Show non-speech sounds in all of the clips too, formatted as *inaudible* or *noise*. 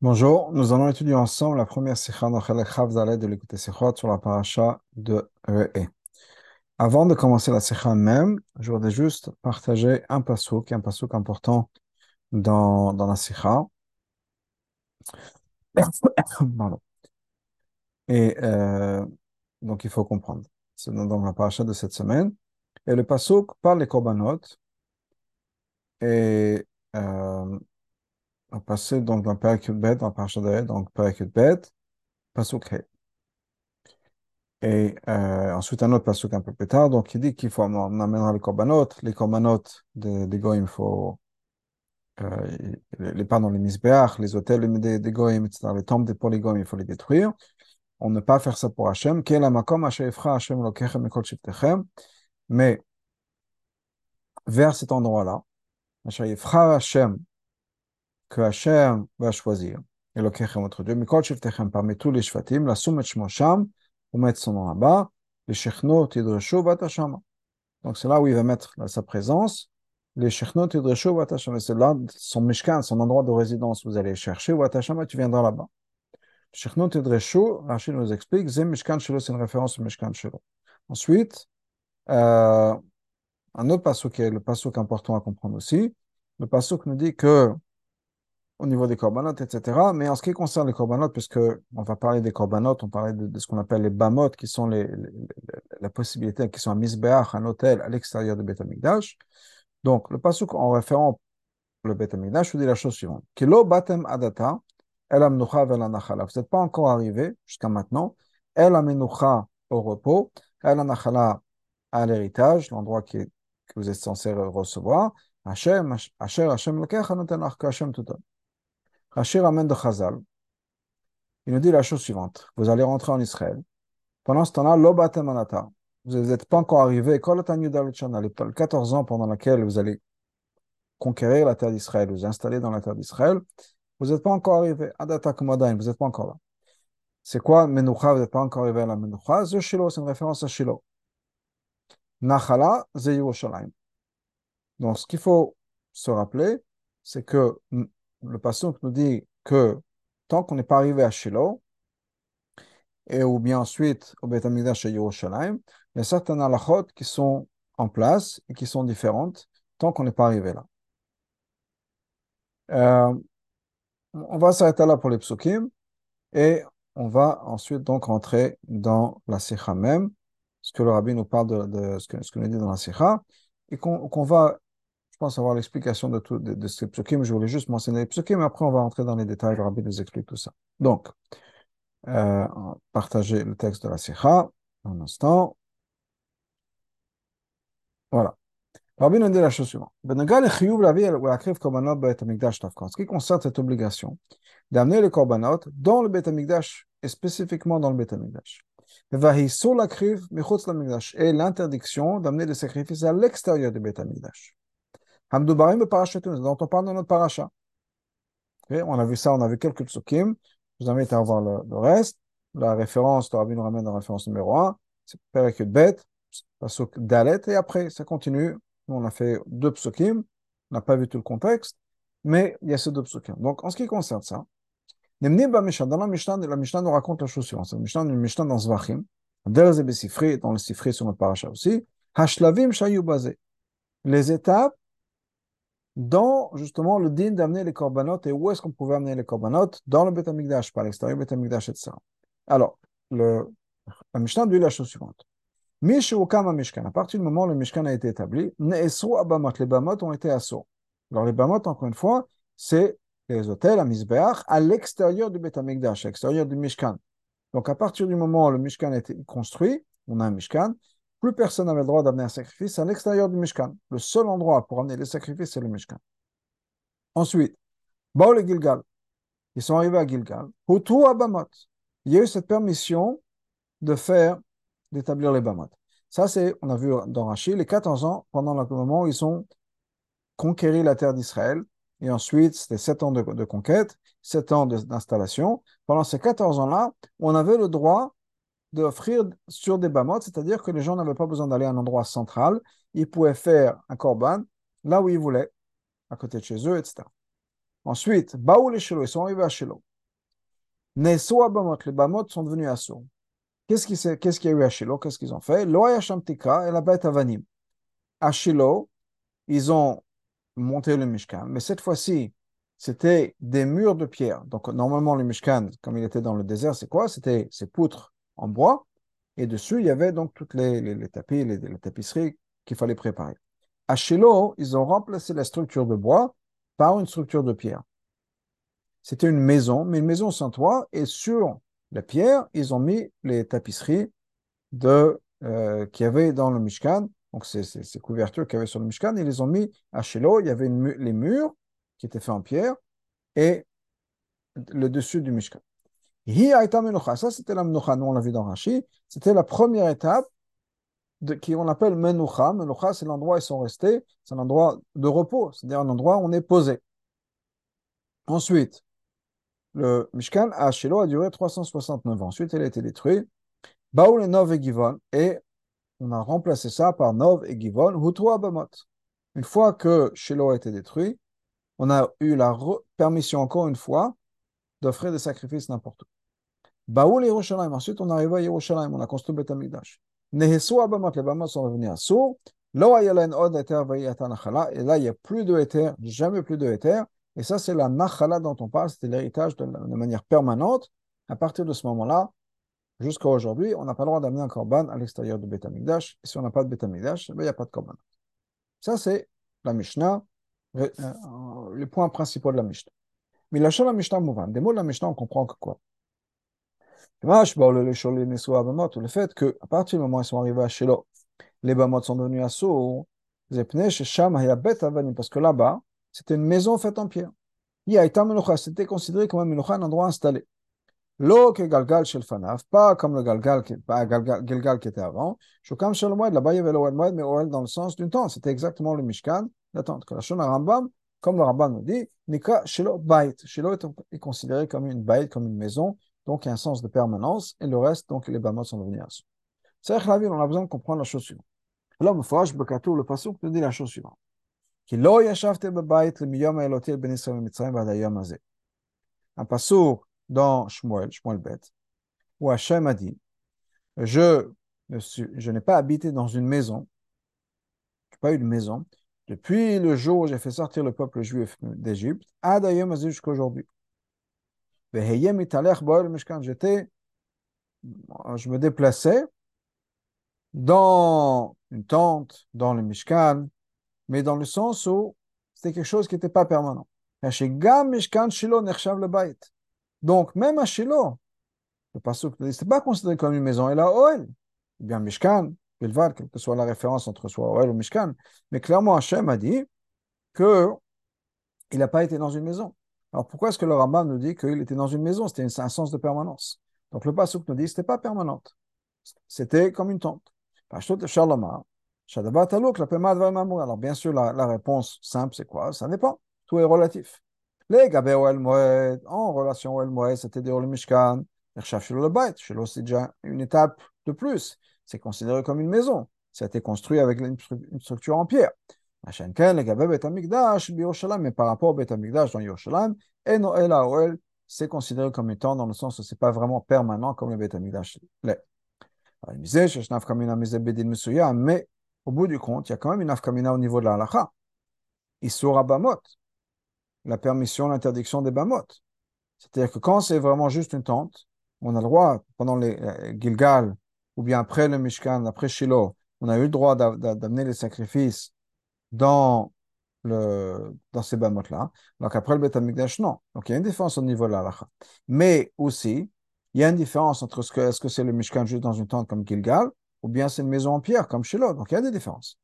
Bonjour, nous allons étudier ensemble la première sikha dans de l'écouter Sikhot sur la paracha de Re'e. Avant de commencer la sikha même, je voudrais juste partager un passouk, un passouk important dans, dans la sikha. *coughs* Et euh, donc il faut comprendre. C'est dans la paracha de cette semaine. Et le passouk parle des korbanot. Et euh, on va passer donc dans Parakut Bet, paracha de Re'e, donc Parakut Bet, passouk He. Et euh, ensuite, un autre passouk un peu plus tard, donc il dit qu'il faut, on amènera les korbanot, les korbanot des de goyim, il faut, euh, les, pardon, les misbeach, les hôtels des, des goyim, etc., les tombes des polygons, il faut les détruire. On ne pas faire ça pour Hachem, qui est mais vers cet endroit-là, Hachem, que Hachem va choisir, et lokechem votre Dieu, mikol shiftechem, parmi tous les shvatim, la soumet shmosham, pour mettre son nom là-bas, les shechnot idreshu vatashama. Donc c'est là où il va mettre sa présence. Les shechnot idreshu vatashama, c'est là son mishkan, son endroit de résidence. Vous allez chercher vatashama, tu viendras là-bas. Shechnot idreshu, Rachid nous explique, zem mishkan shelo, c'est une référence au mishkan shelo. Ensuite, euh, un autre passage qui est le passage important à comprendre aussi. Le passage nous dit que au niveau des corbanotes, etc. Mais en ce qui concerne les corbanotes, puisque on va parler des corbanotes, on parlait de, ce qu'on appelle les bamotes, qui sont les, la possibilité, qui sont un misbeach, un hôtel à l'extérieur de Beth Amikdash. Donc, le pasuk en référant le Beth Amikdash, vous dit la chose suivante. Kilo batem adata, el amnucha Vous n'êtes pas encore arrivé jusqu'à maintenant. El amenucha au repos, el anachala à l'héritage, l'endroit que vous êtes censé recevoir. Hashem, Hashem, Hashem, que Hashem tout donne. Rachir ramène de Chazal. Il nous dit la chose suivante. Vous allez rentrer en Israël. Pendant ce temps-là, l'obatemanata. Vous n'êtes pas encore arrivé. Les 14 ans pendant lesquels vous allez conquérir la terre d'Israël, vous installer dans la terre d'Israël, vous n'êtes pas encore arrivé. Adata vous n'êtes pas encore là. C'est quoi Menoucha? Vous n'êtes pas encore arrivé à la Menoucha? c'est une référence à Shiloh. Nachala, c'est Yerushalayim. Donc, ce qu'il faut se rappeler, c'est que le patient nous dit que tant qu'on n'est pas arrivé à Shiloh, et ou bien ensuite au Beth Amikdash à Yerushalayim, il y a certaines halachot qui sont en place et qui sont différentes tant qu'on n'est pas arrivé là. Euh, on va s'arrêter là pour les psukim et on va ensuite donc rentrer dans la sikha même, ce que le rabbi nous parle de, ce, que, ce dit dans la sikha, et qu'on va pense avoir l'explication de, tout, de, de ces psukim. Je voulais juste mentionner les psukim, après on va entrer dans les détails. Le rabbi nous explique tout ça. Donc, euh, partager le texte de la Sikha, un instant. Voilà. Le rabbi nous dit la chose suivante. En ce qui concerne cette obligation d'amener les korbanot dans le Beth Amikdash, et spécifiquement dans le Beth Amikdash. Et l'interdiction d'amener les sacrifices à l'extérieur du Beth Amikdash. Hamdoubarim dont on parle dans notre paracha. on a vu ça, on a vu quelques psukim. Je vous invite à voir le, reste. La référence, le nous ramène dans la référence numéro 1. C'est Perek Bet, pasuk Dalet, et après, ça continue. On a fait deux psukim. On n'a pas vu tout le contexte, mais il y a ces deux psukim. Donc, en ce qui concerne ça, dans la Mishnah, la Mishnah nous raconte la chose suivante. La Mishnah, une Mishnah dans Zvachim, dans le Sifri sur notre paracha aussi. Hashlavim shayu Les étapes dans justement le din d'amener les corbanotes et où est-ce qu'on pouvait amener les corbanotes dans le Beth Amikdash, par l'extérieur du Beth Amikdash, etc. Alors, le, la Mishnah dit la chose suivante. Mishkan, à partir du moment où le Mishkan a été établi, Abamot, les Bamot ont été assaut. Alors, les Bamot, encore une fois, c'est les hôtels à Misbeach à l'extérieur du Beth Amikdash, à l'extérieur du Mishkan. Donc, à partir du moment où le Mishkan a été construit, on a un Mishkan, plus personne n'avait le droit d'amener un sacrifice à l'extérieur du Mishkan. Le seul endroit pour amener les sacrifices, c'est le Mishkan. Ensuite, Baal et Gilgal. Ils sont arrivés à Gilgal. Hutu Abamot. Il y a eu cette permission de faire, d'établir les Bamot. Ça, c'est, on a vu dans Rachid, les 14 ans, pendant le moment où ils ont conquéri la terre d'Israël. Et ensuite, c'était 7 ans de, de conquête, 7 ans d'installation. Pendant ces 14 ans-là, on avait le droit d'offrir sur des bamotes, c'est-à-dire que les gens n'avaient pas besoin d'aller à un endroit central, ils pouvaient faire un korban là où ils voulaient, à côté de chez eux, etc. Ensuite, Baoul et Shiloh, ils sont arrivés à Shiloh. Neso Abamot, les Bamot sont devenus assourds. Qu'est-ce qu'il qu y a eu à Shiloh Qu'est-ce qu'ils ont fait? Loya Shamtika et la bête Avanim. À Shiloh, ils ont monté le Mishkan, mais cette fois-ci, c'était des murs de pierre. Donc, normalement, le Mishkan, comme il était dans le désert, c'est quoi? C'était ces poutres en bois, et dessus, il y avait donc toutes les, tapis, les, les tapisseries qu'il fallait préparer. À Shiloh, ils ont remplacé la structure de bois par une structure de pierre. C'était une maison, mais une maison sans toit, et sur la pierre, ils ont mis les tapisseries de, euh, qu'il y avait dans le Mishkan, donc ces, ces, couvertures qu'il y avait sur le Mishkan, ils les ont mis à Shiloh, il y avait les murs qui étaient faits en pierre, et le dessus du Mishkan. Ça, c'était la menucha, nous on l'a vu dans Rashi, c'était la première étape de, qui on appelle menucha. Menucha, c'est l'endroit où ils sont restés, c'est un endroit de repos, c'est-à-dire un endroit où on est posé. Ensuite, le Mishkan à Shiloh a duré 369 ans. Ensuite, il a été détruit. Baoul et Nov et Givon, et on a remplacé ça par Nov et Givon, Hutu Abamot. Une fois que Shiloh a été détruit, on a eu la permission encore une fois d'offrir des sacrifices n'importe où. Yerushalayim. Ensuite, on arrive à Yerushalayim, on a construit Beth Amikdash. Nehesu Abamot, les Bamot sont revenus à Sour. Od Et là, il n'y a plus de Eter, jamais plus de Eter. Et ça, c'est la nachala dont on parle, c'était l'héritage de, de, manière permanente. À partir de ce moment-là, jusqu'à aujourd'hui, on n'a pas le droit d'amener un korban à l'extérieur du Beth Et si on n'a pas de Beth Amikdash, ben, il n'y a pas de korban. Ça, c'est la Mishnah, euh, euh, le point principal de la Mishnah. Mais la la Mishnah Mouvan, des mots de la Mishnah, on comprend que quoi? Le fait qu'à partir du moment où ils sont arrivés à Shiloh, les Bamot sont devenus à Sour, parce que là-bas, c'était une maison faite en pierre. C'était considéré comme un un endroit installé. L'eau que Galgal shel Fanaf, pas comme le Galgal qui, pas Galgal qui était avant. Là-bas il y avait le Moed, mais Oel dans le sens d'une tente. C'était exactement le Mishkan, la tente. Que la Shona Rambam, comme le Rambam nous dit, Nika Shelo Bait. Shelo est considéré comme une bait, comme une maison, donc un sens de permanence, et le reste, donc les Bamot sont devenus assis. C'est la vie, on a besoin de comprendre la chose suivante. Alors, le passage nous dit la chose suivante. Un passour dans Shmuel, Shmuel Bet, où Hachem a dit Je, je n'ai pas habité dans une maison, je n'ai pas eu de maison, depuis le jour où j'ai fait sortir le peuple juif d'Égypte, jusqu'à aujourd'hui. J'étais, je me déplaçais dans une tente, dans le Mishkan, mais dans le sens où c'était quelque chose qui n'était pas permanent. Donc, même à Shiloh, le passage n'était pas considéré comme une maison, et là, Oel, bien Mishkan, Bilvad, quelle que soit la référence entre soit Oel ou Mishkan, mais clairement, Hachem a dit que il n'a pas été dans une maison. Alors pourquoi est-ce que le Rambam nous dit qu'il était dans une maison? C'était un sens de permanence. Donc le Pasuk nous dit que ce n'était pas permanente. C'était comme une tente. Alors, bien sûr, la, réponse simple, c'est quoi? Ça dépend. Tout est relatif. Les Gabé en relation au El Moed, c'était le Mishkan. le c'est déjà une étape de plus. C'est considéré comme une maison. Ça a été construit avec une structure en pierre. Mais par rapport au Beth Amikdash dans Yerushalayim, c'est considéré comme étant dans le sens où ce n'est pas vraiment permanent comme le Beth Amikdash l'est. Mais au bout du compte, il y a quand même une afkamina au niveau de la halacha. Isura bamot, la permission, l'interdiction des bamot. C'est-à-dire que quand c'est vraiment juste une tente, on a le droit, pendant les euh, Gilgal, ou bien après le Mishkan, après Shiloh, on a eu le droit d'amener les sacrifices dans, le, dans ces bamotes-là. Donc après le Beth non. Donc il y a une différence au niveau de la Mais aussi, il y a une différence entre ce que est-ce que c'est le Mishkan juste dans une tente comme Gilgal, ou bien c'est une maison en pierre comme Shiloh. Donc il y a des différences.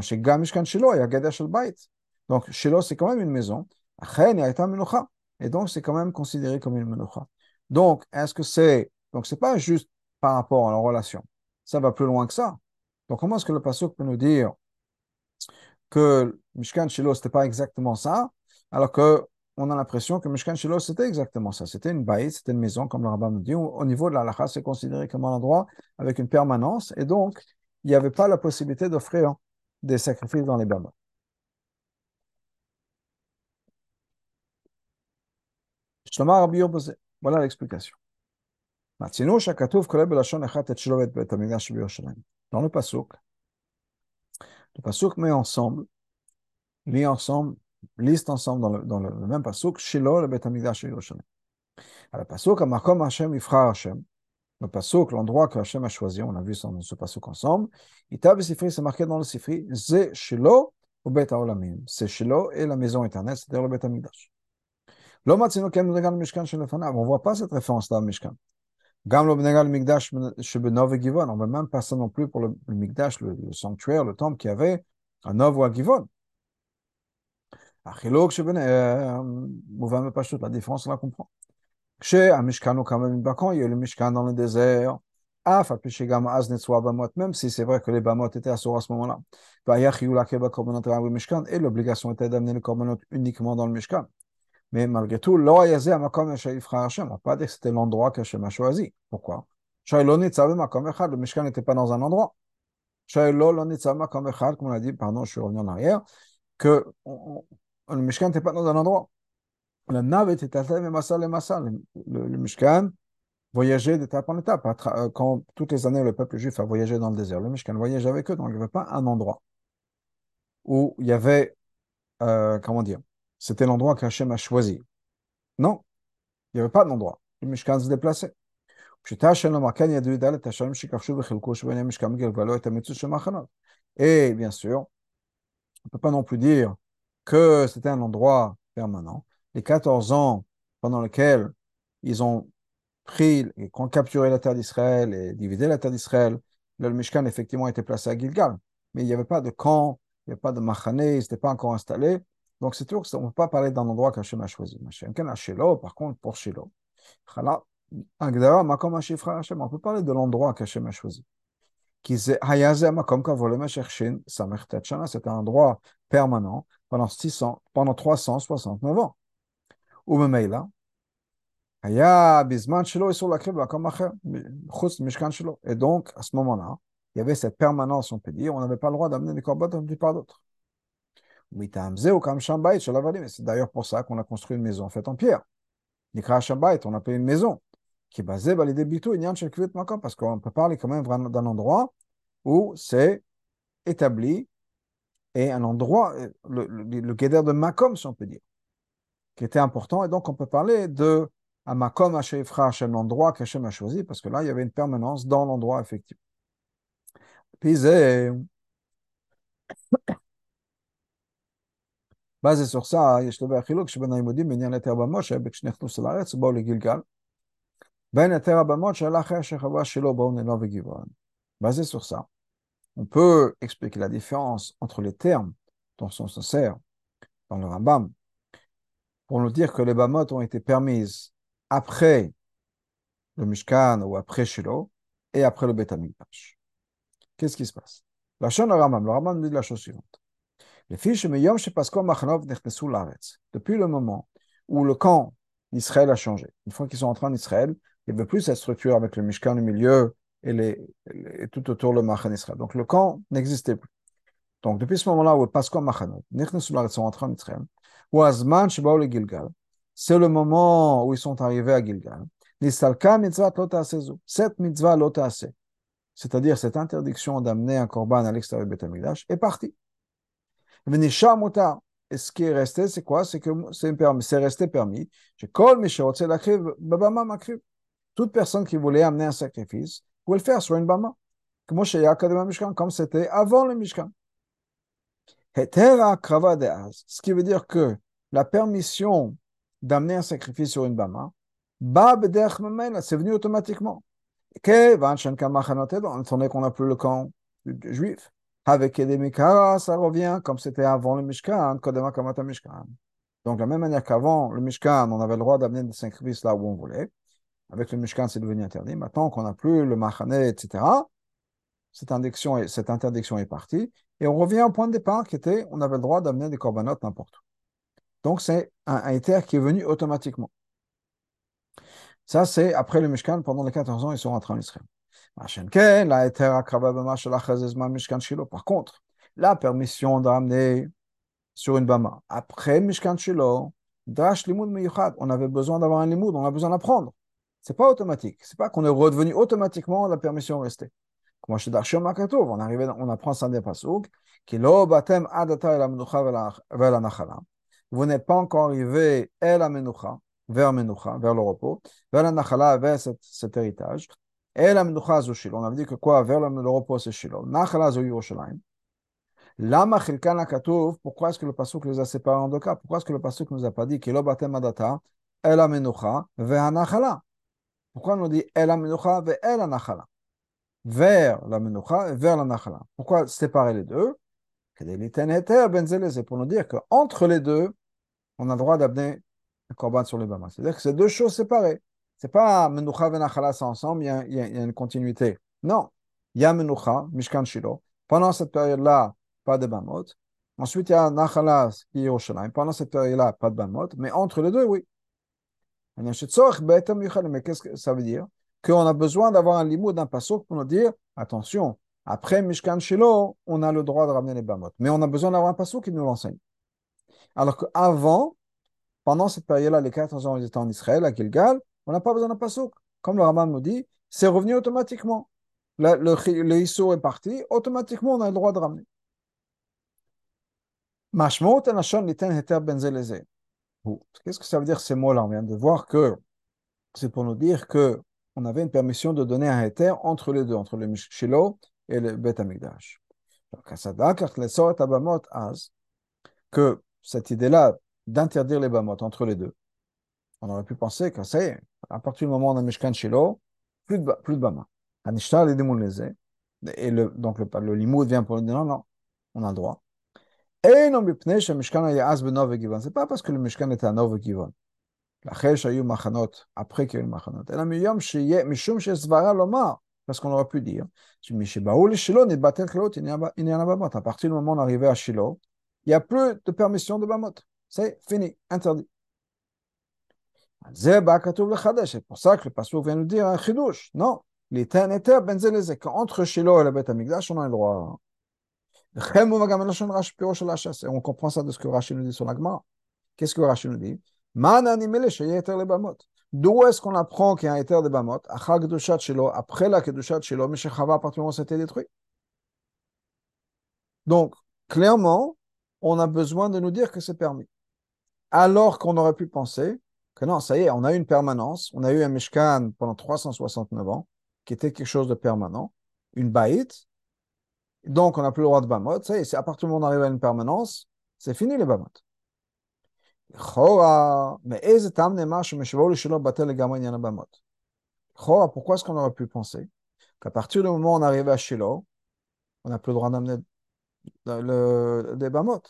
chez Mishkan Shiloh, il y a Gadesh al Donc Shiloh, c'est quand même une maison. Et donc c'est quand même considéré comme une menucha. Donc, est-ce que c'est. Donc, c'est pas juste par rapport à la relation. Ça va plus loin que ça. Donc, comment est-ce que le pasteur peut nous dire que Mishkan Shiloh, c'était pas exactement ça, alors que on a l'impression que Mishkan Shiloh, c'était exactement ça. C'était une baït, c'était une maison, comme le rabbin nous dit. Au niveau de la lacha, c'est considéré comme un endroit avec une permanence, et donc, il n'y avait pas la possibilité d'offrir des sacrifices dans les bernes. Voilà l'explication. Dans le pasuk, le pasuk met ensemble, lit ensemble, liste ensemble dans le, dans le, même pasuk, Shiloh le Bet Hamikdash Yerushalayim. Alors, pasuk, Amakom Hashem Ifra Hashem, le pasuk, l'endroit que Hashem a choisi, on a vu dans ce pasuk ensemble, Itav Sifri, c'est marqué dans le Sifri, Ze Shiloh au Bet Haolamim. C'est Shiloh et la maison éternelle, c'est-à-dire le Bet Hamikdash. On ne voit pas cette référence-là au Mishkan. Et Givon. On ne même pas ça non plus pour le, le Migdash, le, le, sanctuaire, le temple qui avait à Nov ou à Givon. La différence on la comprend. Un il y a eu le Mishkan dans le désert. Même si c'est vrai que les bamot étaient à ce moment-là. Et l'obligation était d'amener le korbanot uniquement dans le Mishkan. Mais malgré tout, on ne va pas dire que c'était l'endroit que Hachem a choisi. Pourquoi? Le Mishkan n'était pas dans un endroit. Comme on a dit, pardon, je suis revenu en arrière, que le Mishkan n'était pas dans un endroit. La nave était à le, le Mishkan voyageait d'étape en étape. Euh, quand toutes les années le peuple juif a voyagé dans le désert, le Mishkan voyageait avec eux, donc il n'y avait pas un endroit où il y avait, euh, comment dire, c'était l'endroit qu'Hachem a choisi. Non, il n'y avait pas d'endroit. Le Mishkan se déplaçait. Et bien sûr, on ne peut pas non plus dire que c'était un endroit permanent. Les 14 ans pendant lesquels ils ont pris et ont capturé la terre d'Israël et divisé la terre d'Israël, le Mishkan effectivement était placé à Gilgal. Mais il n'y avait pas de camp, il n'y avait pas de machané, il n'était pas encore installé. Donc, c'est toujours on ne peut pas parler d'un endroit qu'Hachem a choisi. Par contre, pour Shiloh, on peut parler de l'endroit qu'Hachem a choisi. C'est un endroit permanent pendant, 600, pendant 369 ans. Et donc, à ce moment-là, il y avait cette permanence, on peut dire, on n'avait pas le droit d'amener des corbeaux d'une part d'autre. C'est d'ailleurs pour ça qu'on a construit une maison faite en pierre. on a payé une maison qui est basée sur l'idée parce qu'on peut parler quand même d'un endroit où c'est établi et un endroit, le, le, le de Makom, si on peut dire, qui était important. Et donc, on peut parler de à Makom Hashefra Hashem, l'endroit qu'Hachem a choisi, parce que là, il y avait une permanence dans l'endroit effectivement. Puis, Basé sur ça, יש לדבר חילוק שבין היהודים בעניין היתר הבמות שהיה כשנכנסו לארץ ובאו לגלגל, בין היתר הבמות שהיה אחרי שחברה שלו באו ננו וגבעון. Basé sur ça, on peut expliquer la différence entre les termes dont on se sert dans le Rambam pour nous dire que les bamot ont été permises après le Mishkan ou après Shiloh et après le Bet Qu'est-ce qui se passe La chaîne Rambam, le Rambam dit la chose suivante. Depuis le moment où le camp d'Israël a changé, une fois qu'ils sont entrés en Israël, il n'y avait plus cette structure avec le Mishkan au milieu et, les, tout autour le Machan Israël. Donc le camp n'existait plus. Donc depuis ce moment-là où Pasco Machanot, sont entrés en Israël, ou Azman le Gilgal, c'est le moment où ils sont arrivés à Gilgal. Cette mitzvah c'est-à-dire cette interdiction d'amener un korban à l'extérieur du Beth est partie. Et ce qui est resté, c'est quoi C'est que c'est resté permis. Toute personne qui voulait amener un sacrifice pouvait le faire sur une bama. Comme c'était avant le Mishkan. Ce qui veut dire que la permission d'amener un sacrifice sur une bama, c'est venu automatiquement. Étant donné qu'on n'a plus le camp juif. Avec Edemikara, ça revient comme c'était avant le Mishkan, Kodema Kamata Mishkan. Donc, de la même manière qu'avant le Mishkan, on avait le droit d'amener des sacrifices là où on voulait. Avec le Mishkan, c'est devenu interdit. Maintenant qu'on n'a plus le Machane, etc., cette interdiction, est, cette interdiction est partie. Et on revient au point de départ qui était, on avait le droit d'amener des corbanotes n'importe où. Donc, c'est un, un éther qui est venu automatiquement. Ça, c'est après le Mishkan, pendant les 14 ans, ils sont rentrés en Israël. Par contre, la permission d'amener sur une bama après Mishkan Drash Limoud Meyuchad. On avait besoin d'avoir un Limoud, on a besoin d'apprendre. C'est pas automatique. C'est pas qu'on est redevenu automatiquement la permission restée. Comme je suis on on apprend ça des pasouk, qui lo batem adata el amenucha vers la Vous n'êtes pas encore arrivé el amenucha, vers menucha, vers le repos, vers la nachala, vers cet, cet héritage. On avait dit que quoi, vers le, repos c'est katouf, pourquoi est-ce que le pasuk les a séparés en deux cas? Pourquoi est-ce que le pasuk nous a pas dit lo batem adata el amenucha Pourquoi on nous dit el amenucha vers el nachala? Vers la menucha et vers la nachala. Pourquoi séparer les deux? C'est pour nous dire qu'entre les deux, on a le droit d'amener un korban sur les. C'est-à-dire que c'est deux choses séparées. C'est pas menucha et nachala, c'est ensemble, il y, a, il, y a, une continuité. Non. Il y a menucha, mishkan shilo. Pendant cette période-là, pas de bamot. Ensuite, il y a nachala, qui est au Pendant cette période-là, pas de bamot. Mais entre les deux, oui. Mais qu'est-ce que ça veut dire? Qu'on a besoin d'avoir un limoud d'un pasuk pour nous dire attention, après Mishkan Shiloh, on a le droit de ramener les bamot. Mais on a besoin d'avoir un pasuk qui nous l'enseigne. Alors qu'avant, pendant cette période-là, les 14 ans, ils étaient en Israël, à Gilgal, on n'a pas besoin d'un pasuk. Comme le Raman nous dit, c'est revenu automatiquement. Le, le, est parti, automatiquement, on a le droit de ramener. Qu'est-ce que ça veut dire ces mots-là? On vient de voir que c'est pour nous dire que on avait une permission de donner un éther entre les deux, entre le Shiloh et le Bet Amigdash. Que cette idée-là d'interdire les bamot entre les deux, on aurait pu penser que ça y est, à partir du moment où on a Mishkan Shiloh, plus de, plus de Bama. Anishtar les démoulés. Et le, donc le, le limoud vient pour le dire non, non, on a le droit. Et non, mais bipne, chez Mishkan Yaz Benov Givon. C'est pas parce que le Mishkan était à Nov Givon. La cheshe a eu machanot Après qu'il y a eu Machanot. Et la Miyom Sheye, Mishum Shezvara Lomar. Parce qu'on aurait pu dire, Mishibaoul Shiloh n'est pas tel que l'autre, il n'y en a pas mot. À partir du moment où on arrivait à Shiloh, il n'y a plus de permission de Bamot. C'est fini, interdit. C'est pour ça que le pasteur vient nous dire un chidouche. Non, il était un éther, ben Entre Shiloh et le Beth Amigdash, on a le droit. Et on comprend ça de ce que Rachid nous dit sur l'agma. Qu'est-ce que Rachid nous dit D'où est-ce qu'on apprend qu'il y a un éther de Bamot Après la Kedushat Shiloh, Meshechava, à partir du moment où c'était détruit. Donc, clairement, on a besoin de nous dire que c'est permis. Alors qu'on aurait pu penser que non, ça y est, on a eu une permanence, on a eu un Mishkan pendant 369 ans, qui était quelque chose de permanent, une baït, donc on n'a plus le droit de Bamot, ça y est, c'est à partir du moment où on arrive à une permanence, c'est fini les Bamot. Pourquoi est-ce qu'on aurait pu penser qu'à partir du moment où on arrive à Shiloh, on n'a plus le droit d'amener des Bamot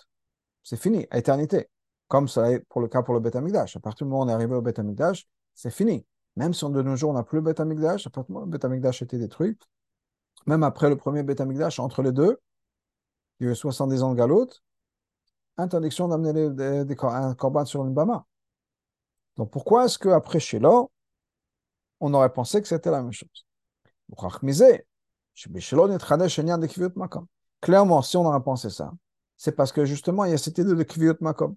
C'est fini, à éternité. Comme ça est pour le cas pour le Beth Amikdash. À partir du moment où on est arrivé au Beth Amikdash, c'est fini. Même si de nos jours on n'a plus le Beth Amikdash, à partir du moment où le Beth Amikdash a été détruit, même après le premier Beth Amikdash, entre les deux, il y a eu 70 ans de galoute, interdiction d'amener un corban sur une bama. Donc pourquoi est-ce qu'après Shiloh, on aurait pensé que c'était la même chose? Clairement, si on aurait pensé ça, c'est parce que justement, il y a cette idée de Kviot Makom.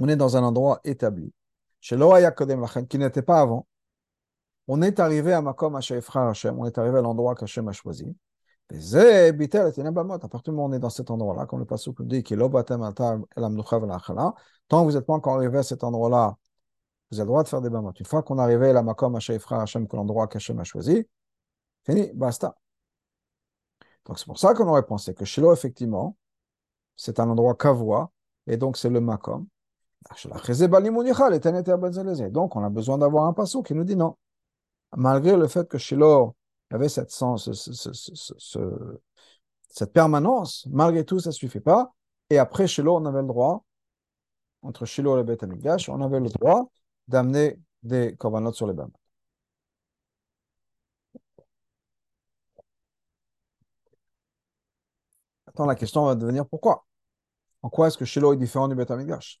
On est dans un endroit établi. Chez qui n'était pas avant. On est arrivé à Makom Hashem, on est arrivé à l'endroit qu'Hachem a choisi. À partir du moment où on est dans cet endroit-là, comme le passage nous dit, tant que vous n'êtes pas encore arrivé à cet endroit-là, vous avez le droit de faire des bamot. Une fois qu'on est arrivé à la makom Hashem, Hashem, que l'endroit qu'Hachem a choisi, fini, basta. Donc c'est pour ça qu'on aurait pensé que Shiloh, effectivement, c'est un endroit kavois, et donc c'est le makom. Donc on a besoin d'avoir un passage qui nous dit non. Malgré le fait que Shiloh avait cette, cette permanence, malgré tout, ça ne suffit pas. Et après, Shiloh, on avait le droit, entre Shiloh et Beth Amikdash, on avait le droit d'amener des korbanot sur les bancs. Attends, la question va devenir pourquoi? En quoi est-ce que Shiloh est différent du Beth Amikdash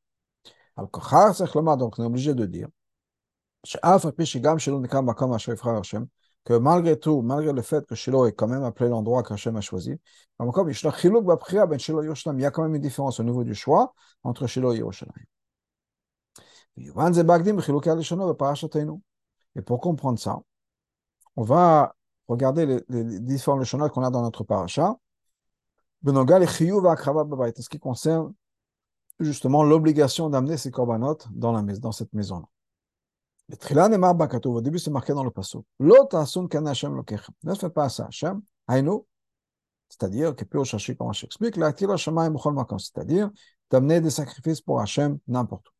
Al-Kohar, c'est donc on est obligé de dire, que malgré tout, malgré le fait que Shiloh est quand même appelé l'endroit qu'Hachem a choisi, ben il y a quand même une différence au niveau du choix entre Shiloh et Yerushalayim. Et pour comprendre ça, on va regarder les, les différents lechonot qu'on a dans notre paracha. Ce qui concerne justement l'obligation d'amener ces korbanot dans, la, dans cette maison-là. Au début c'est marqué dans le passo. Ne fais pas ça, Hashem. Haïnou, c'est-à-dire, que plus chercher shamaim b'chol makom, c'est-à-dire d'amener des sacrifices pour Hashem n'importe où.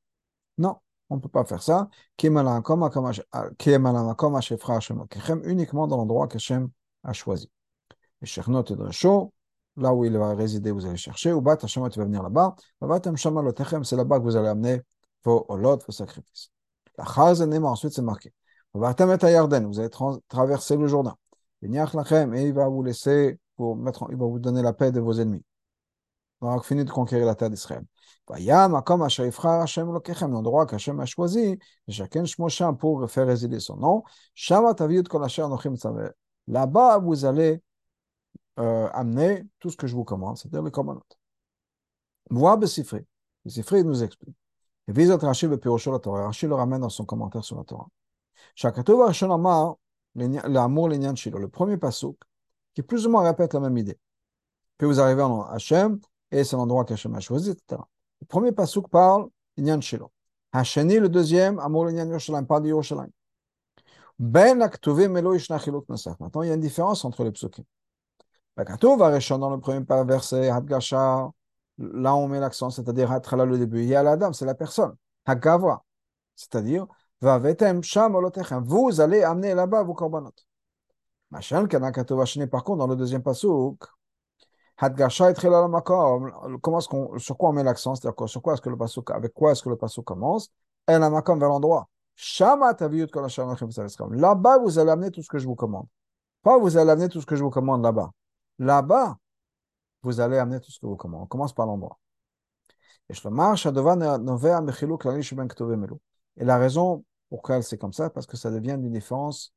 Non, on ne peut pas faire ça. Uniquement dans l'endroit qu'Hachem a choisi. Et Shechnot et Dresho, là où il va résider, vous allez chercher. Ou Bat Hashem, tu vas venir là-bas. C'est là-bas que vous allez amener vos holot, vos sacrifices. La Chazenema, ensuite c'est marqué. Vous allez traverser le Jourdain. Et il va vous laisser, pour mettre, il va vous donner la paix de vos ennemis. On a fini de conquérir la terre d'Israël. l'endroit qu'Hachem a choisi, chacun pour faire résider son nom. Là-bas, vous allez euh, amener tout ce que je vous commande, c'est-à-dire les commandements. Moi, Bessifri. Bessifri nous explique. Et Vizat Rashi Bepirosho la Torah. Rashi le ramène dans son commentaire sur la Torah. L'amour. Le premier pasuk, qui plus ou moins répète la même idée. Puis vous arrivez en Hachem, et c'est l'endroit qu'Hachem a choisi, etc. Le premier pasuk parle Inyan Shilo. Hacheni, le deuxième, Amour Inyan Yerushalayim, parle de Yerushalayim. Ben Aktuvim Elo Ishna. Maintenant, il y a une différence entre les psukim. Dans le premier verset, Hadgasha, là on met l'accent, c'est-à-dire Hatrala le début. Il y a l'Adam, c'est la personne. Hagavra, c'est-à-dire, Vavetem Sham Olotechem. Vous allez amener là-bas vos korbanot. Machin, Kanakatov Hacheni, par contre, dans le deuxième pasuk, Comment est-ce qu'on, sur quoi on met l'accent? C'est-à-dire sur quoi est-ce que le passo, avec quoi est-ce que le passo commence? Et la makom vers l'endroit. Là-bas, vous allez amener tout ce que je vous commande. Pas vous allez amener tout ce que je vous commande là-bas. Là-bas, vous allez amener tout ce que vous commandez. On commence par l'endroit. Et la raison pour laquelle c'est comme ça, parce que ça devient une différence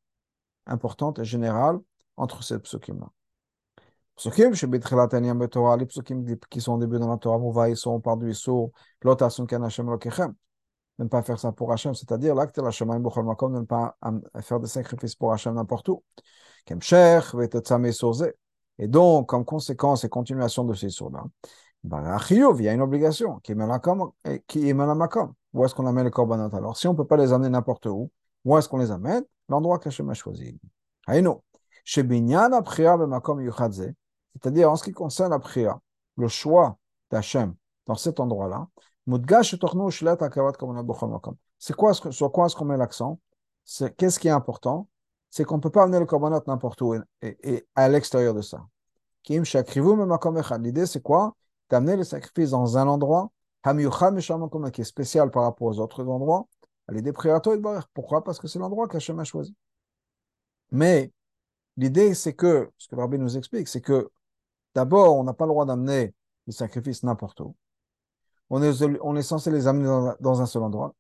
importante et générale entre ces psukim-là. Psukim, les psukim qui sont au début dans la Torah, Mouva, ils sont par du Issour, l'otasun kan Hashem lokechem. Ne pas faire ça pour Hashem, c'est-à-dire l'acte de la Shemaim Bukhol Makom, ne pas faire des sacrifices pour Hashem n'importe où. Kemcher, vetetzame soze. Et donc, comme conséquence et continuation de ces sourds-là, il y a une obligation qui est Makom. Où est-ce qu'on amène les korbanot? Alors, si on ne peut pas les amener n'importe où, où est-ce qu'on les amène? L'endroit qu'Hachem a choisi. C'est-à-dire, en ce qui concerne la prière, le choix d'Hachem dans cet endroit-là, c'est quoi, sur quoi est-ce qu'on met l'accent? C'est Qu'est-ce qui est important? C'est qu'on ne peut pas amener le korbanot n'importe où et, à l'extérieur de ça. L'idée, c'est quoi? D'amener le sacrifice dans un endroit qui est spécial par rapport aux autres endroits. L'idée Pourquoi? Parce que c'est l'endroit qu'Hachem a choisi. Mais l'idée, c'est que, ce que rabbi nous explique, c'est que D'abord, on n'a pas le droit d'amener les sacrifices n'importe où. On est, on est censé les amener dans, un seul endroit.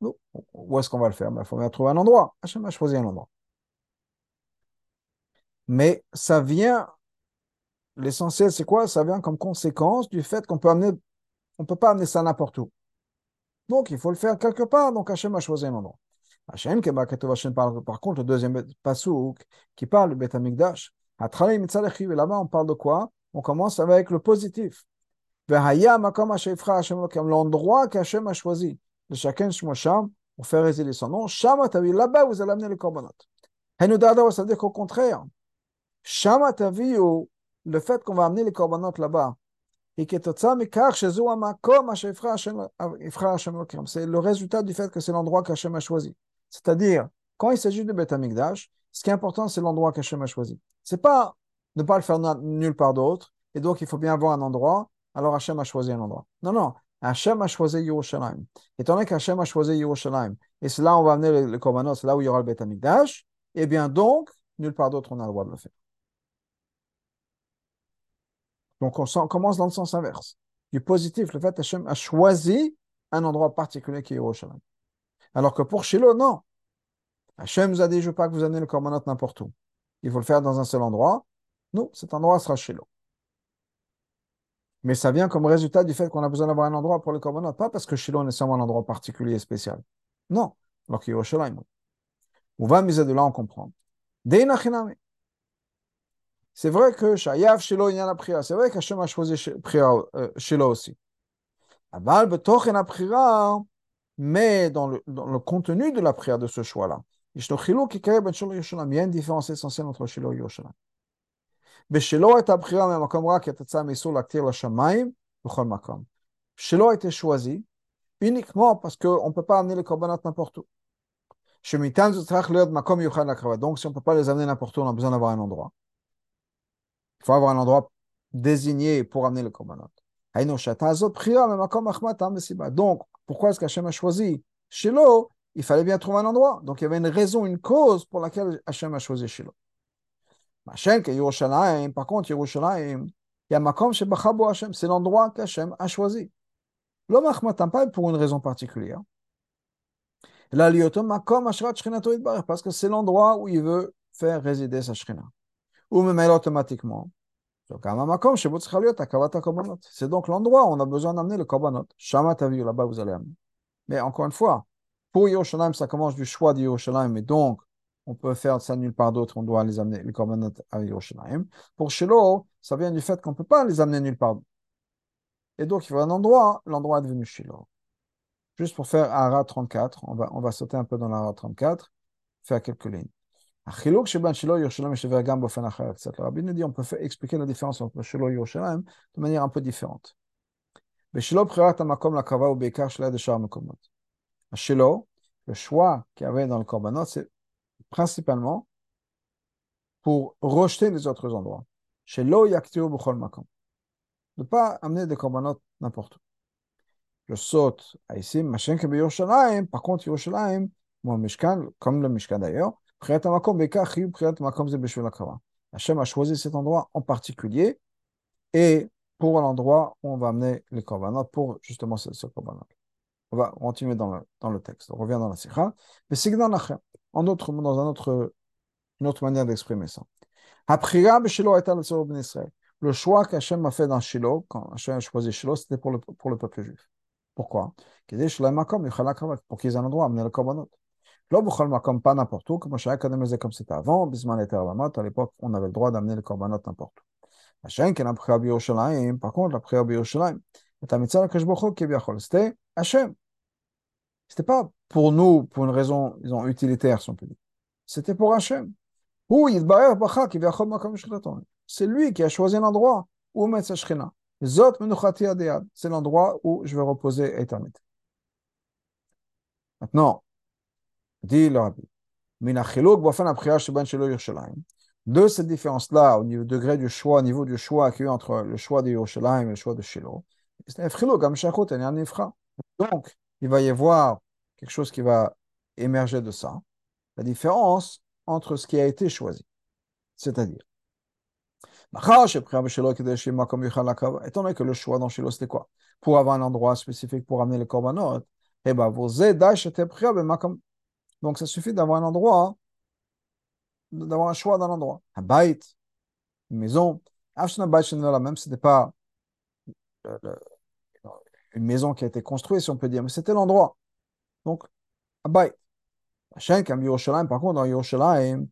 où est-ce qu'on va le faire? Il ben, faut bien trouver un endroit. Hachem a choisi un endroit. Mais ça vient, l'essentiel c'est quoi? Ça vient comme conséquence du fait qu'on peut amener, on peut pas amener ça n'importe où. Donc il faut le faire quelque part. Donc Hachem a choisi un endroit. Hachem, par contre, le deuxième passouk qui parle du Beth Amikdash, là-bas on parle de quoi? On commence avec le positif. L'endroit qu'Hachem a choisi de chacun Shmosham pour faire résider son nom. Là-bas, vous allez amener le korbanot. Ça veut dire qu'au contraire, le fait qu'on va amener les korbanot là-bas, c'est le résultat du fait que c'est l'endroit qu'Hachem a choisi. C'est-à-dire, quand il s'agit de Beth Amikdash, ce qui est important, c'est l'endroit qu'Hachem a choisi. C'est pas ne pas le faire nulle part d'autre, et donc il faut bien avoir un endroit, alors Hachem a choisi un endroit. Non, non, Hachem a choisi Yerushalayim. Étant donné qu'Hachem a choisi Yerushalayim, et c'est là où on va amener le, le c'est là où il y aura le Beth Amikdash, eh bien donc, nulle part d'autre on a le droit de le faire. Donc on, commence dans le sens inverse. Du positif, le fait qu'Hachem a choisi un endroit particulier qui est Yerushalayim. Alors que pour Shiloh, non. Hachem nous a dit, je ne veux pas que vous amenez le korbanot n'importe où. Il faut le faire dans un seul endroit. Non, cet endroit sera Shiloh. Mais ça vient comme résultat du fait qu'on a besoin d'avoir un endroit pour le korbanot, pas parce que Shiloh est nécessairement un endroit particulier et spécial. Non, alors Yerushalayim. On va miser de là, on comprend. C'est vrai que Shayav Shiloh il y a la prière. C'est vrai qu'Hachem a choisi euh, Shiloh aussi. Mais dans le, dans le contenu de la prière de ce choix-là, il y a une différence essentielle entre Shiloh et Yerushalayim. בשלו הייתה בחירה מהמקום רק כתוצאה מאיסור להקטיר לשמיים בכל מקום. שלא הייתה choisi uniquement parce qu'on ne peut pas amener les corbanotes n'importe où. שמטעם זה צריך להיות מקום מיוחד להקרבה. Donc si on ne peut pas les amener n'importe où, on a besoin d'avoir un endroit. Il faut avoir un endroit désigné pour amener le korbanot. Hein, Donc, pourquoi est-ce qu'Hachem a choisi Shiloh? Il fallait bien trouver un endroit. Donc, il y avait une raison, une cause pour laquelle Hachem a choisi Shiloh. Par contre, Yerushalayim, c'est l'endroit qu'Hachem a choisi. L'homme hein, pas pour une raison particulière. Parce que c'est l'endroit où il veut faire résider sa Shrina. Ou même automatiquement. C'est donc l'endroit où on a besoin d'amener le korbanot. Shama vu là-bas vous allez amener. Mais encore une fois, pour Yerushalayim, ça commence du choix de Yerushalayim, et donc on peut faire ça nulle part d'autre, on doit les amener, les korbanot à Yerushalayim. Pour Shiloh, ça vient du fait qu'on ne peut pas les amener nulle part. Et donc, il faut un endroit, l'endroit est devenu Shiloh. Juste pour faire Ara 34, on va, on va sauter un peu dans l'Ara 34, faire quelques lignes. Le rabbi nous dit on peut expliquer la différence entre et Yerushalayim de manière un peu différente. Le choix qu'il y avait dans le korbanot, c'est principalement pour rejeter les autres endroits. Ne pas amener des korbanot n'importe où. Je saute ici, par contre comme le d'ailleurs, Hachem a choisi cet endroit en particulier et pour l'endroit où on va amener les korbanot pour justement ce, ce korbanot. On va continuer dans le, dans le texte. On revient dans la sikha. Mais c'est dans en autre, dans un autre, une autre manière d'exprimer ça. Le choix qu'Hachem a fait dans Shiloh, quand Hachem a choisi Shiloh, c'était pour le, pour le peuple juif. Pourquoi? Pour qu'ils aient un endroit à amener le korbanot. Pas n'importe où, comme c'était avant, à l'époque, on avait le droit d'amener le korbanot n'importe où. Par contre, la Yerushalayim, pas pour nous, pour une raison, utilitaire, si on peut dire. C'était pour Hachem. C'est lui qui a choisi l'endroit où mettre sa. C'est l'endroit où je vais reposer éternité. Maintenant, dit le rabbi, de cette différence-là, au niveau degré du choix, au niveau du choix qu'il y a entre le choix de Yerushalayim et le choix de Shiloh, donc, il va y avoir quelque chose qui va émerger de ça, la différence entre ce qui a été choisi. C'est-à-dire, étant donné que le choix dans Shiloh, c'était quoi? Pour avoir un endroit spécifique pour amener le korbanot, eh ben, donc ça suffit d'avoir un endroit, d'avoir un choix dans l'endroit. Un bait, une maison, même si ce n'était pas une maison qui a été construite, si on peut dire, mais c'était l'endroit. Donc, Abayt. Par contre, dans Yerushalayim,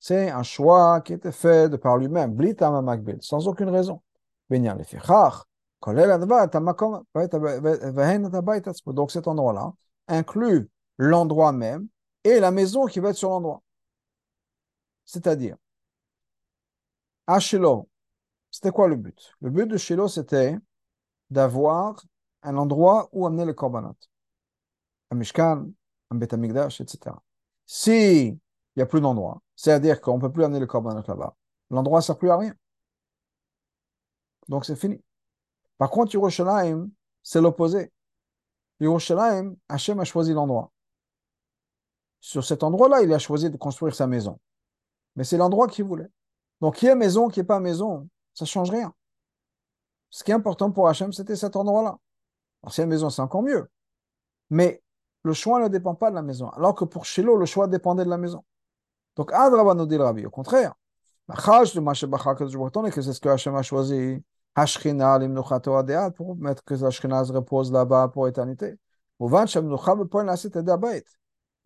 c'est un choix qui était fait de par lui-même, sans aucune raison. Donc cet endroit-là inclut l'endroit même et la maison qui va être sur l'endroit. C'est-à-dire, à Shiloh, c'était quoi le but? Le but de Shiloh, c'était d'avoir un endroit où amener le korbanot. Un mishkan, un bet etc. Si il n'y a plus d'endroit, c'est-à-dire qu'on ne peut plus amener le korbanot là-bas, l'endroit ne sert plus à rien. Donc c'est fini. Par contre, Yerushalayim, c'est l'opposé. Yerushalayim, Hachem a choisi l'endroit. Sur cet endroit-là, il a choisi de construire sa maison. Mais c'est l'endroit qu'il voulait. Donc, qui est maison, qui n'est pas maison, ça ne change rien. Ce qui est important pour Hachem, c'était cet endroit-là. Alors, si la maison, c'est encore mieux. Mais le choix ne dépend pas de la maison. Alors que pour Shiloh, le choix dépendait de la maison. Donc, Adraba nous dit le Rabbi. Au contraire, que c'est ce que Hachem a choisi, pour mettre que la se repose là-bas pour l'éternité.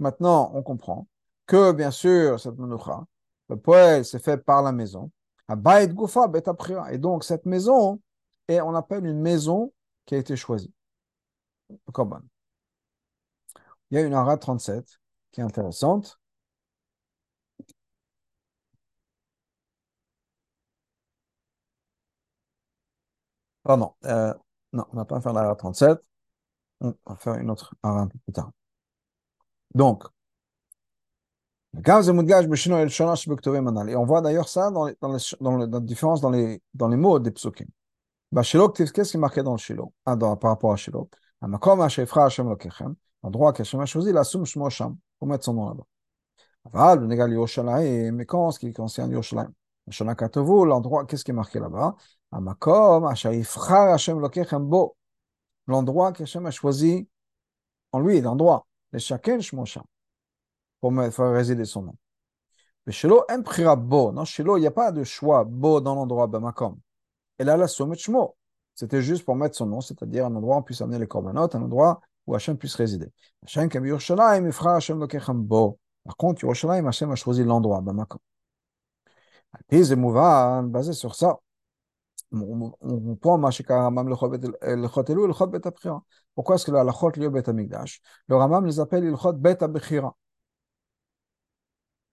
Maintenant, on comprend que, bien sûr, cette menucha, le poêle, c'est fait par la maison. Et donc, cette maison, et on appelle une maison qui a été choisie. Il y a une ara 37 qui est intéressante. Pardon, euh, non, on va pas faire la 37. On va faire une autre ara un peu plus tard. Donc, et on voit d'ailleurs ça dans, les, dans, les, dans la différence dans les, dans les mots des psukim. qu'est-ce qui est marqué dans le shilo ah, dans, Par rapport à shilo. L'endroit qu'Hachem a choisi, la soum shmo sham, pour mettre son nom là-bas. Le négal Yerushalayim, mais quand ce qui concerne Yerushalayim, Shana l'endroit, qu'est-ce qui est marqué là-bas? Amakom, Lokechem Bo, l'endroit qu'Hachem a choisi en lui, l'endroit, le Shaken Shmo Sham pour faire résider son nom. Mais chez l'eau, bo. Non, chez il n'y a pas de choix bo dans l'endroit bamakom. Et là, la somme shmo. C'était juste pour mettre son nom, c'est-à-dire un endroit où on puisse amener les korbanot, un endroit où Hachem puisse résider. Hachem comme Yerushalayim, Ifra Hachem lokechem bo. Par contre, Yerushalayim, Hachem a choisi l'endroit bamakom. Puis, c'est basé sur ça. On prend Pourquoi est-ce que la Amigdash Le Ramam les appelle Bet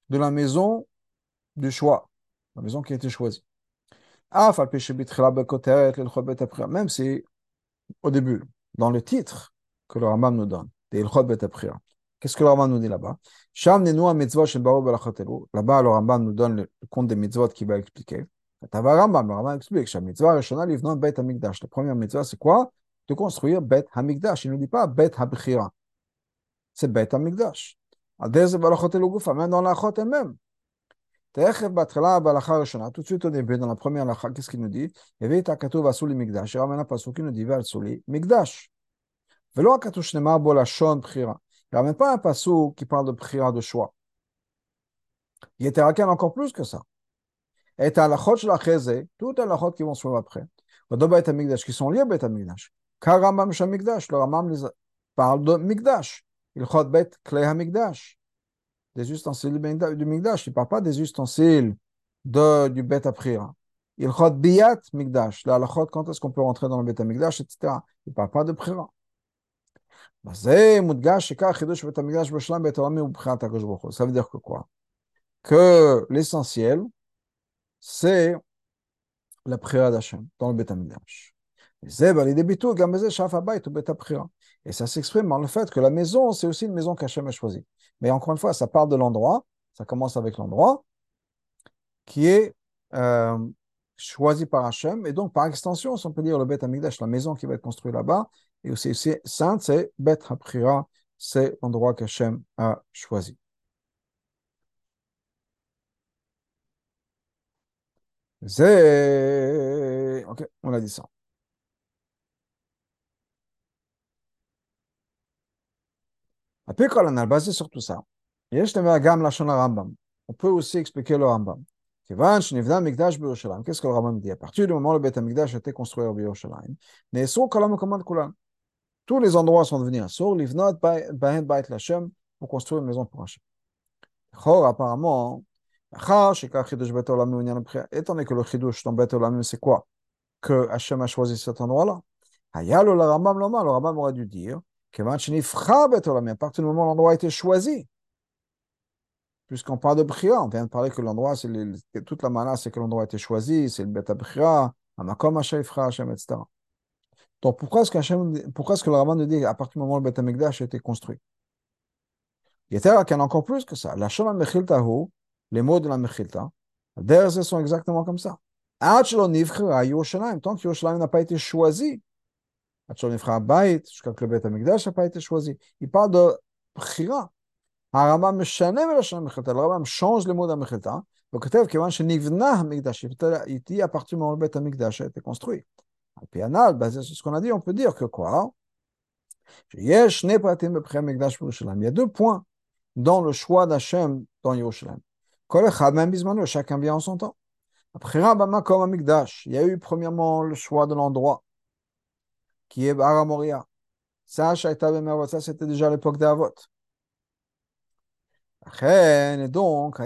de la maison du choix, la maison qui a été choisie. Même si, au début, dans le titre que le Rambam nous donne, Qu'est-ce que le Rambam nous dit là-bas? Là-bas, le Rambam nous donne le compte des mitzvot qui va. Le Rambam explique La première mitzvah, c'est quoi? De construire Bet Hamikdash. Il ne dit pas Bet Habchira. C'est Bet Hamikdash. Même dans la elle-même. Tout de suite au début, dans la première lacha, qu'est-ce qu'il nous dit? Il y avait. Il un passage qui nous dit pas un passage qui parle de Prira de choix. Il était encore plus que ça. Toutes les lachot qui vont suivre après. Sont liés à Bet Migdash. Car Rambam Migdash, le Rambam parle de Migdash. Il bet klei hamikdash. Des ustensiles du. Il ne parle pas des ustensiles de, du biyat migdash. Là, la quand est-ce qu'on peut rentrer dans le etc. Il parle pas de prira. Ça veut dire que quoi? Que l'essentiel, c'est la prière d'Hachem dans le Bet Amigdash. Et ça s'exprime dans le fait que la maison, c'est aussi une maison qu'Hachem a choisie. Mais encore une fois, ça part de l'endroit, ça commence avec l'endroit qui est euh, choisi par Hachem. Et donc, par extension, on peut dire le Bet Amigdash, la maison qui va être construite là-bas, et aussi sainte, c'est Bet Haprira, c'est l'endroit qu'Hachem a choisi. Ok, on a dit ça. Après, quand on a basé sur tout ça, on peut aussi expliquer le Rambam. Qu'est-ce que le Rambam dit? À partir du moment où le a été construit au Yerushalayim, tous les endroits sont devenus une maison pour étant donné que le chidush dans Beth Olamim, c'est quoi? Que Hachem a choisi cet endroit-là. le Rambam, le Rambam aurait dû dire à partir du moment où l'endroit a été choisi, puisqu'on parle de Bria, on vient de parler que l'endroit, c'est toute la mana, c'est que l'endroit a été choisi, c'est le Beta Bria, Amakom Hashaifra, Hashem, etc. Donc pourquoi est-ce, qu'Hachem, pourquoi est-ce que le Raman nous dit à partir du moment où le Beta Migdash a été construit? Il y a encore plus que ça. La Shema Mechiltahu, les mots de la Mechilta, derrière sont exactement comme ça. Tant que Yerushalayim n'a pas été choisi, jusqu'à que le Beth Amikdash n'a pas été choisi. Il parle de Bchira. הרמב"ם משנה מלשון המחלטה, הרמב"ם change le mot d'amechilta, וכותב כיוון שנבנה המקדש, תהיה הפרטים מול בית המקדש שהייתה construit. על פי הנ"ל, basé sur ce qu'on a dit, on peut dire que quoi? שיש שני פרטים בבחירי המקדש בירושלים. Il y a deux points dans le Chacun vient en son temps. Après il y a eu premièrement le choix de l'endroit, qui est Baramoria. Ben ça, c'était déjà l'époque d'Avot. Donc,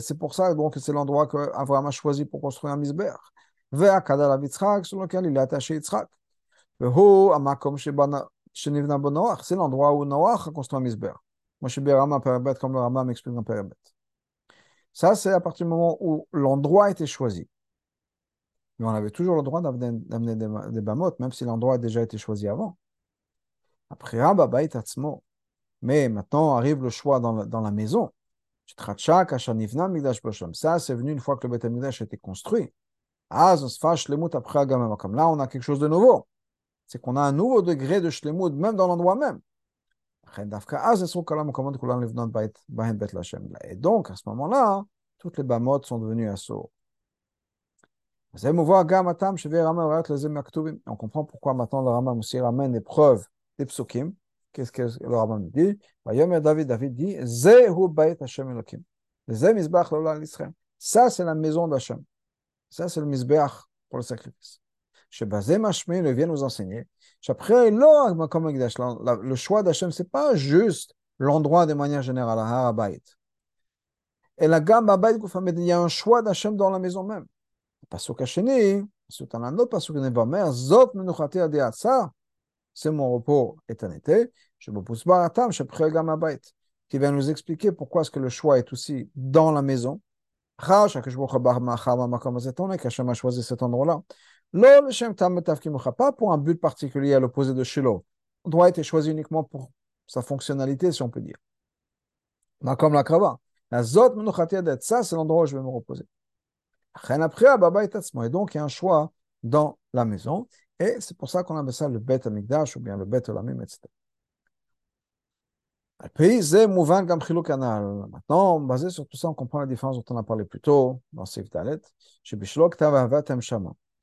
c'est pour ça que c'est l'endroit qu'Avram a choisi pour construire un Mizber. Sur lequel il a attaché C'est l'endroit où Noach a construit un Mizber. Moi, je suis Rama Perabet, comme le Rama m'explique dans Perabet. Ça, c'est à partir du moment où l'endroit été choisi. Mais on avait toujours le droit d'amener des, des bamot, même si l'endroit a déjà été choisi avant. Après, mais maintenant arrive le choix dans la, dans la maison. Ça, c'est venu une fois que le Beth Amikdash a été construit. Là, on a quelque chose de nouveau. C'est qu'on a un nouveau degré de shlemut, même dans l'endroit même. Et donc, à ce moment-là, toutes les bamot sont devenues assaut. On comprend pourquoi maintenant le Rama aussi ramène des preuves des psukim. Qu'est-ce que le Rambam dit? David, David dit. Ça, c'est la maison d'Hachem. Ça, c'est le Mizbeach pour le sacrifice. Chez Bazé Mashmi, il vient nous enseigner. Le choix d'Hachem, ce n'est pas juste l'endroit de manière générale, Harabait. Et la gamme il y a un choix d'Hachem dans la maison même. C'est c'est mon repos éternité. Je me pousse à table, je qui va nous expliquer pourquoi le choix est aussi dans la maison. endroit-là. Pas pour un but particulier à l'opposé de Shiloh. On doit être choisi uniquement pour sa fonctionnalité, si on peut dire. Comme la krava. Ça, c'est l'endroit où je vais me reposer. Et donc, il y a un choix dans la maison. Et c'est pour ça qu'on appelle ça le Bet Amigdash ou bien le Bet Olamim, etc. Maintenant, basé sur tout ça, on comprend la différence dont on a parlé plus tôt dans Sif Dalet.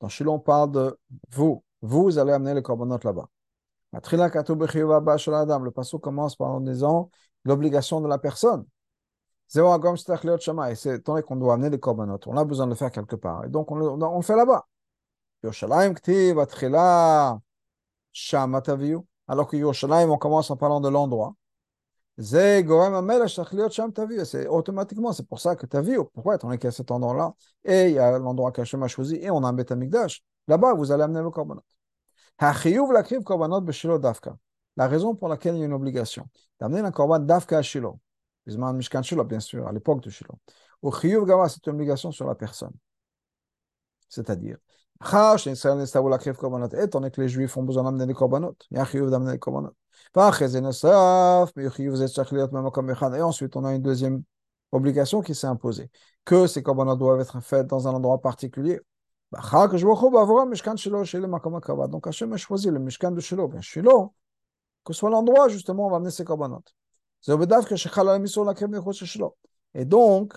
Dans Shiloh, on parle de vous. Vous allez amener les corbanotes là-bas. Le passage commence par en disant l'obligation de la personne. C'est étant qu'on doit amener les corbanotes. On a besoin de le faire quelque part. Et donc, on le, le fait là-bas. Alors que Yerushalayim, on commence en parlant de l'endroit. C'est automatiquement, c'est pour ça que as vu. Pourquoi on est à cet endroit-là? Et il y a l'endroit qu'Hachem a choisi et on a un Beth. Là-bas, vous allez amener le korbanot. La raison pour laquelle il y a une obligation d'amener un korban dafka à Shiloh, Mishkan Shiloh, bien sûr, à l'époque de Shiloh. Au chiyuv c'est une obligation sur la personne. C'est-à-dire, étant que les Juifs. Et ensuite, on a une deuxième obligation qui s'est imposée, que ces corbanotes doivent être faits dans un endroit particulier. Donc Hachem a choisi le Mishkan de Shiloh. Shiloh, que soit l'endroit justement où on va amener ces corbanotes. Et donc,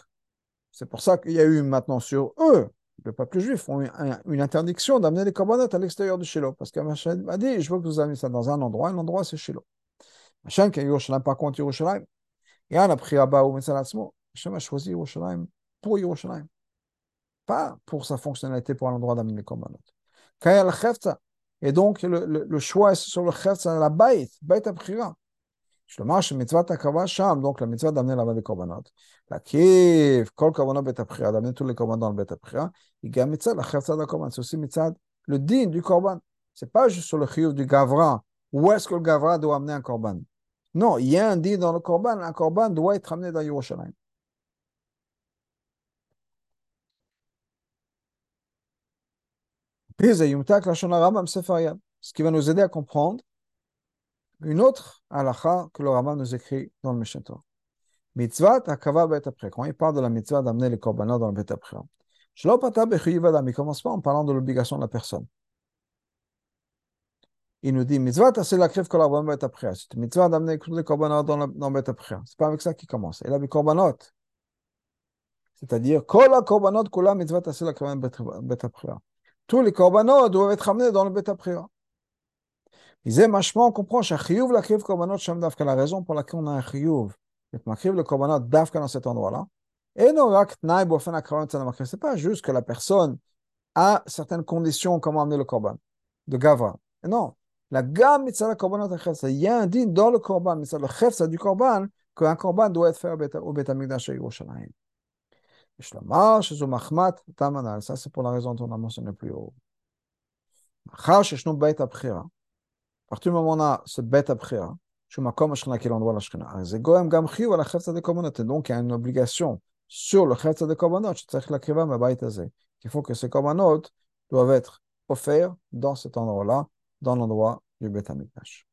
c'est pour ça qu'il y a eu maintenant sur eux le peuple juif ont une interdiction d'amener les corbanotes à l'extérieur de Shiloh. Parce qu'Hachem a dit, je veux que vous amenez ça dans un endroit, et l'endroit c'est Shiloh. Hachem qui a Yerushalayim, par contre Yerushalayim, et on a pris Abba ou Metzalatzmo. Hachem a choisi Yerushalayim pour Yerushalayim. Pas pour sa fonctionnalité pour un endroit d'amener les corbanotes. Et donc le, choix est sur le chefta, la baït, baït à שלומר שמצוות הקרבה שם, donc la mitzvah d'amener là-bas des korbanot. להקיף כל קורבנות בית הבחירה, d'amener tous les korbanot dans בית הבחירה, היא גם מצד אחר צד הקורבן, c'est aussi מצד le din du korban. C'est pas juste sur le chiyuv du gavra, où est-ce que le gavra doit amener un korban. Non, il y a un din dans le korban, un korban doit être amené dans Yerushalayim. Ce qui va nous aider à comprendre une autre halakha que le Rambam nous écrit dans le Mishnah Mitzvah akava bet. Quand il parle de la mitzvah d'amener les korbanot dans le bet bechiyivadam. Il commence pas en parlant de l'obligation de la personne? Il nous dit mitzvah c'est la crève kol arbaim bet après. C'est mitzvah d'amener les korbanot dans le bet après. C'est pas avec ça qu'il commence. Il a des korbanot. C'est-à-dire kol korbanot kula mitzvah c'est la crève bet après. Tous les korbanot doivent être amenés dans le bet après. C'est machement, on comprend, chiyuv la crève korbanot sham dafka. La raison pour laquelle on a un chiyuv le korbanot d'Afka dans cet endroit-là. Et non, c'est pas juste que la personne a certaines conditions comment amener le korban de Gavra. Non, la gamme mitzvah korbanot il y a un din dans le korban, mitzvah le chefsa du korban, qu'un korban doit être fait au Bet Amigdash à Yerushalayim. Shlomar, shezu machmat, tamanal. Ça, c'est pour la raison dont on a mentionné plus haut. Machar, sheshnu bet abchira partir du moment où on a cette bête après, hein. donc il y a une obligation sur le Khetza de Korbanot, qu'il faut que ces Korbanot doivent être offerts dans cet endroit-là, dans l'endroit du Beth Amikdash.